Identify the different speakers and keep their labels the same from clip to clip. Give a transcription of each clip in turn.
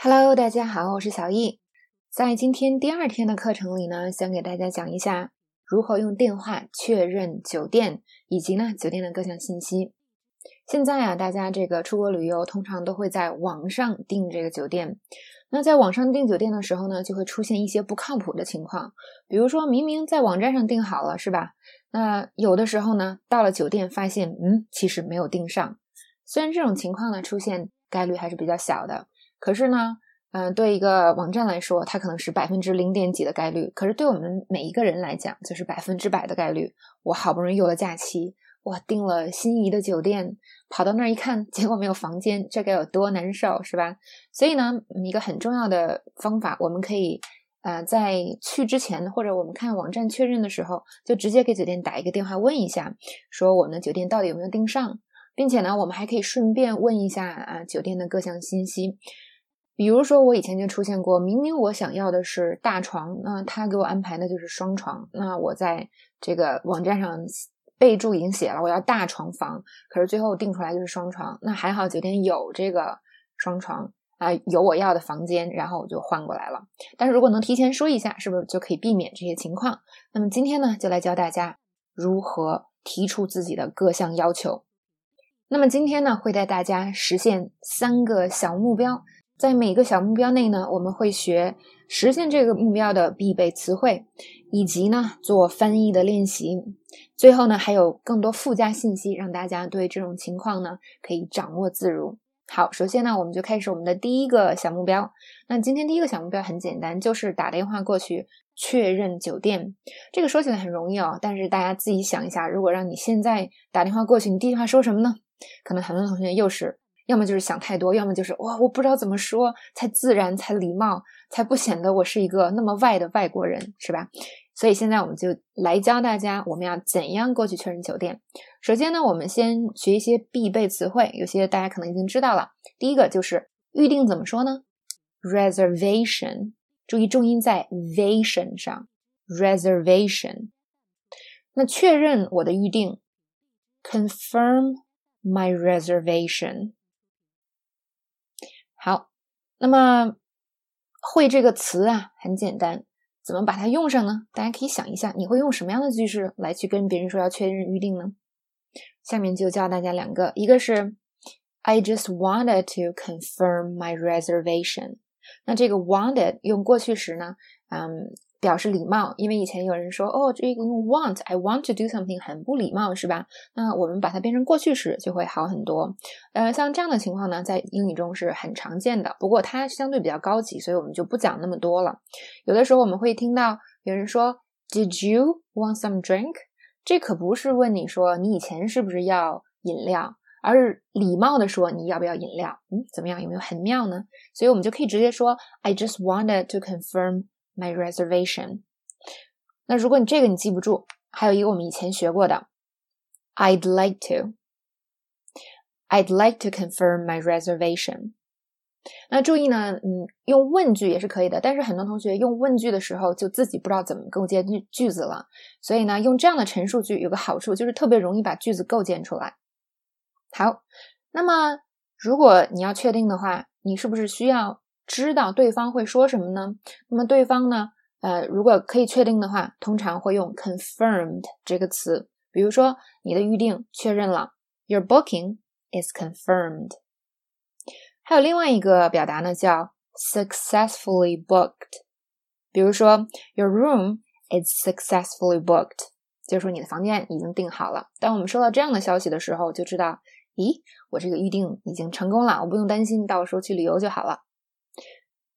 Speaker 1: Hello，大家好，我是小易。在今天第二天的课程里呢，想给大家讲一下如何用电话确认酒店以及呢酒店的各项信息。现在啊，大家这个出国旅游通常都会在网上订这个酒店。那在网上订酒店的时候呢，就会出现一些不靠谱的情况。比如说明明在网站上订好了，是吧？那有的时候呢，到了酒店发现，嗯，其实没有订上。虽然这种情况呢出现概率还是比较小的。可是呢，嗯，对一个网站来说，它可能是百分之零点几的概率；可是对我们每一个人来讲，就是百分之百的概率。我好不容易有了假期，我订了心仪的酒店，跑到那儿一看，结果没有房间，这该有多难受，是吧？所以呢，一个很重要的方法，我们可以，呃，在去之前或者我们看网站确认的时候，就直接给酒店打一个电话问一下，说我们的酒店到底有没有订上，并且呢，我们还可以顺便问一下啊酒店的各项信息。比如说，我以前就出现过，明明我想要的是大床，那他给我安排的就是双床。那我在这个网站上备注已经写了我要大床房，可是最后定出来就是双床。那还好酒店有这个双床啊，有我要的房间，然后我就换过来了。但是如果能提前说一下，是不是就可以避免这些情况？那么今天呢，就来教大家如何提出自己的各项要求。那么今天呢，会带大家实现三个小目标。在每个小目标内呢，我们会学实现这个目标的必备词汇，以及呢做翻译的练习。最后呢，还有更多附加信息，让大家对这种情况呢可以掌握自如。好，首先呢，我们就开始我们的第一个小目标。那今天第一个小目标很简单，就是打电话过去确认酒店。这个说起来很容易哦，但是大家自己想一下，如果让你现在打电话过去，你第一句话说什么呢？可能很多同学又是。要么就是想太多，要么就是哇，我不知道怎么说才自然、才礼貌、才不显得我是一个那么外的外国人，是吧？所以现在我们就来教大家，我们要怎样过去确认酒店。首先呢，我们先学一些必备词汇，有些大家可能已经知道了。第一个就是预定怎么说呢？reservation，注意重音在 vation 上，reservation。那确认我的预定，confirm my reservation。那么会这个词啊，很简单，怎么把它用上呢？大家可以想一下，你会用什么样的句式来去跟别人说要确认预定呢？下面就教大家两个，一个是 I just wanted to confirm my reservation。那这个 wanted 用过去时呢，嗯。表示礼貌，因为以前有人说哦，这个用 want，I want to do something 很不礼貌，是吧？那我们把它变成过去时就会好很多。呃，像这样的情况呢，在英语中是很常见的，不过它相对比较高级，所以我们就不讲那么多了。有的时候我们会听到有人说，Did you want some drink？这可不是问你说你以前是不是要饮料，而是礼貌的说你要不要饮料？嗯，怎么样？有没有很妙呢？所以我们就可以直接说，I just wanted to confirm。My reservation。那如果你这个你记不住，还有一个我们以前学过的，I'd like to。I'd like to confirm my reservation。那注意呢，嗯，用问句也是可以的，但是很多同学用问句的时候就自己不知道怎么构建句句子了，所以呢，用这样的陈述句有个好处，就是特别容易把句子构建出来。好，那么如果你要确定的话，你是不是需要？知道对方会说什么呢？那么对方呢？呃，如果可以确定的话，通常会用 confirmed 这个词。比如说，你的预定确认了，Your booking is confirmed。还有另外一个表达呢，叫 successfully booked。比如说，Your room is successfully booked，就是说你的房间已经订好了。当我们收到这样的消息的时候，就知道，咦，我这个预定已经成功了，我不用担心，到时候去旅游就好了。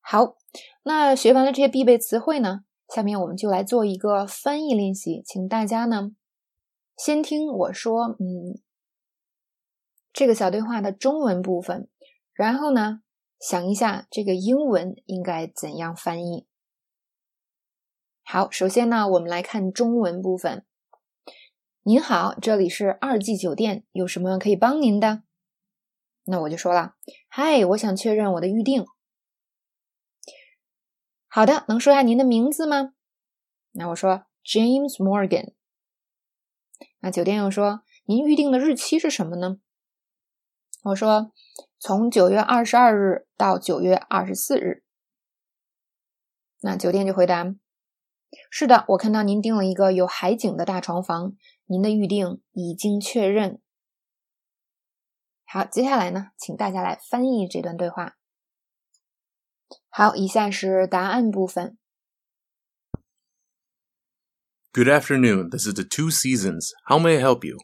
Speaker 1: 好，那学完了这些必备词汇呢，下面我们就来做一个翻译练习，请大家呢先听我说，嗯，这个小对话的中文部分，然后呢想一下这个英文应该怎样翻译。好，首先呢我们来看中文部分。您好，这里是二季酒店，有什么可以帮您的？那我就说了，嗨，我想确认我的预定。好的，能说下您的名字吗？那我说 James Morgan。那酒店又说您预定的日期是什么呢？我说从九月二十二日到九月二十四日。那酒店就回答：是的，我看到您订了一个有海景的大床房，您的预订已经确认。好，接下来呢，请大家来翻译这段对话。好，以下是答案部分。
Speaker 2: Good afternoon. This is the Two Seasons. How may I help you?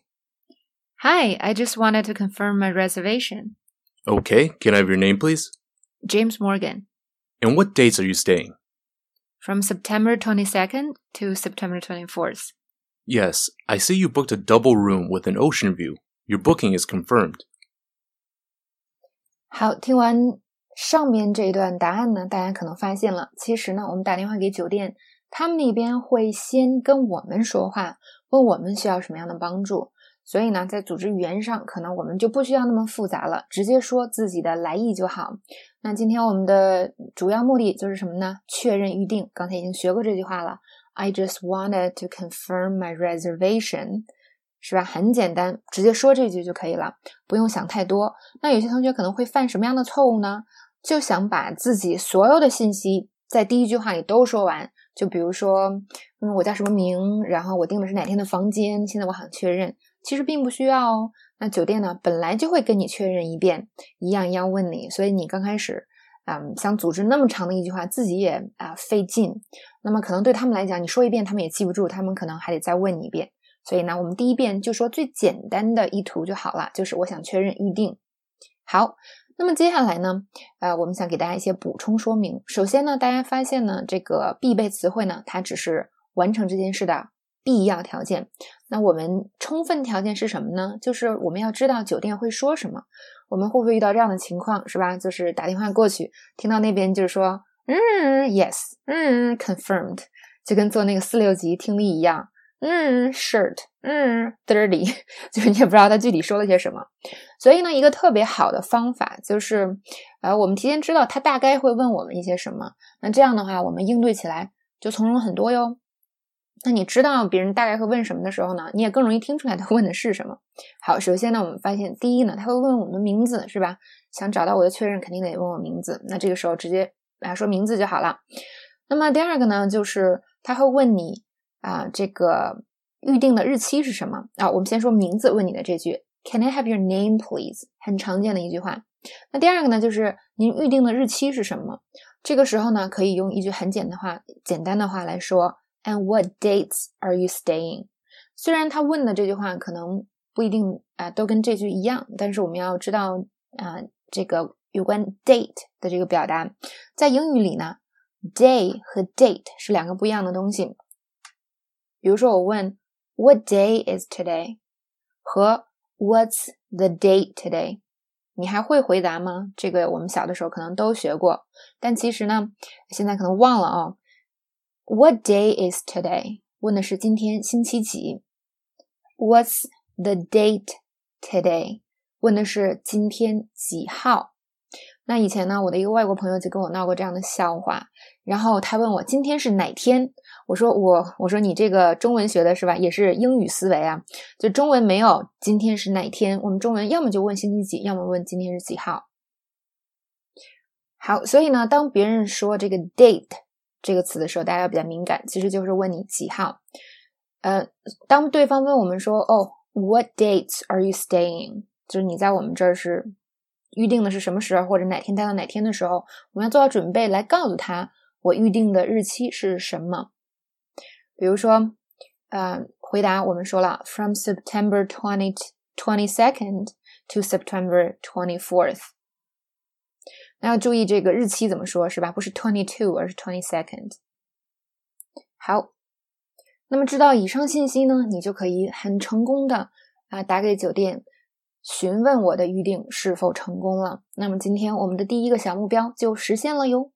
Speaker 1: Hi, I just wanted to confirm my reservation.
Speaker 2: Okay, can I have your name, please?
Speaker 1: James Morgan.
Speaker 2: And what dates are you staying?
Speaker 1: From September 22nd to September 24th.
Speaker 2: Yes, I see you booked a double room with an ocean view. Your booking is confirmed.
Speaker 1: 好，听完 上面这一段答案呢，大家可能发现了，其实呢，我们打电话给酒店，他们那边会先跟我们说话，问我们需要什么样的帮助。所以呢，在组织语言上，可能我们就不需要那么复杂了，直接说自己的来意就好。那今天我们的主要目的就是什么呢？确认预定。刚才已经学过这句话了，I just wanted to confirm my reservation。是吧？很简单，直接说这句就可以了，不用想太多。那有些同学可能会犯什么样的错误呢？就想把自己所有的信息在第一句话里都说完。就比如说，嗯，我叫什么名，然后我订的是哪天的房间，现在我想确认。其实并不需要哦。那酒店呢，本来就会跟你确认一遍，一样一样问你，所以你刚开始，嗯，想组织那么长的一句话，自己也啊费劲。那么可能对他们来讲，你说一遍他们也记不住，他们可能还得再问你一遍。所以呢，我们第一遍就说最简单的意图就好了，就是我想确认预定。好，那么接下来呢，呃，我们想给大家一些补充说明。首先呢，大家发现呢，这个必备词汇呢，它只是完成这件事的必要条件。那我们充分条件是什么呢？就是我们要知道酒店会说什么。我们会不会遇到这样的情况，是吧？就是打电话过去，听到那边就是说，嗯，yes，嗯，confirmed，就跟做那个四六级听力一样。嗯，shirt，嗯，dirty，就是你也不知道他具体说了些什么。所以呢，一个特别好的方法就是，呃，我们提前知道他大概会问我们一些什么，那这样的话，我们应对起来就从容很多哟。那你知道别人大概会问什么的时候呢，你也更容易听出来他问的是什么。好，首先呢，我们发现第一呢，他会问我们的名字，是吧？想找到我的确认，肯定得问我名字。那这个时候直接啊说名字就好了。那么第二个呢，就是他会问你。啊，这个预定的日期是什么啊？我们先说名字问你的这句，Can I have your name, please？很常见的一句话。那第二个呢，就是您预定的日期是什么？这个时候呢，可以用一句很简的话、简单的话来说，And what dates are you staying？虽然他问的这句话可能不一定啊都跟这句一样，但是我们要知道啊，这个有关 date 的这个表达，在英语里呢，day 和 date 是两个不一样的东西。比如说，我问 "What day is today?" 和 "What's the date today?" 你还会回答吗？这个我们小的时候可能都学过，但其实呢，现在可能忘了啊。What day is today？问的是今天星期几。What's the date today？问的是今天几号。那以前呢，我的一个外国朋友就跟我闹过这样的笑话，然后他问我今天是哪天。我说我我说你这个中文学的是吧？也是英语思维啊，就中文没有今天是哪天，我们中文要么就问星期几，要么问今天是几号。好，所以呢，当别人说这个 date 这个词的时候，大家要比较敏感，其实就是问你几号。呃，当对方问我们说哦，What dates are you staying？就是你在我们这儿是预定的是什么时候，或者哪天待到哪天的时候，我们要做好准备来告诉他我预定的日期是什么。比如说，呃，回答我们说了，from September twenty twenty second to September twenty fourth。那要注意这个日期怎么说，是吧？不是 twenty two，而是 twenty second。好，那么知道以上信息呢，你就可以很成功的啊打给酒店，询问我的预定是否成功了。那么今天我们的第一个小目标就实现了哟。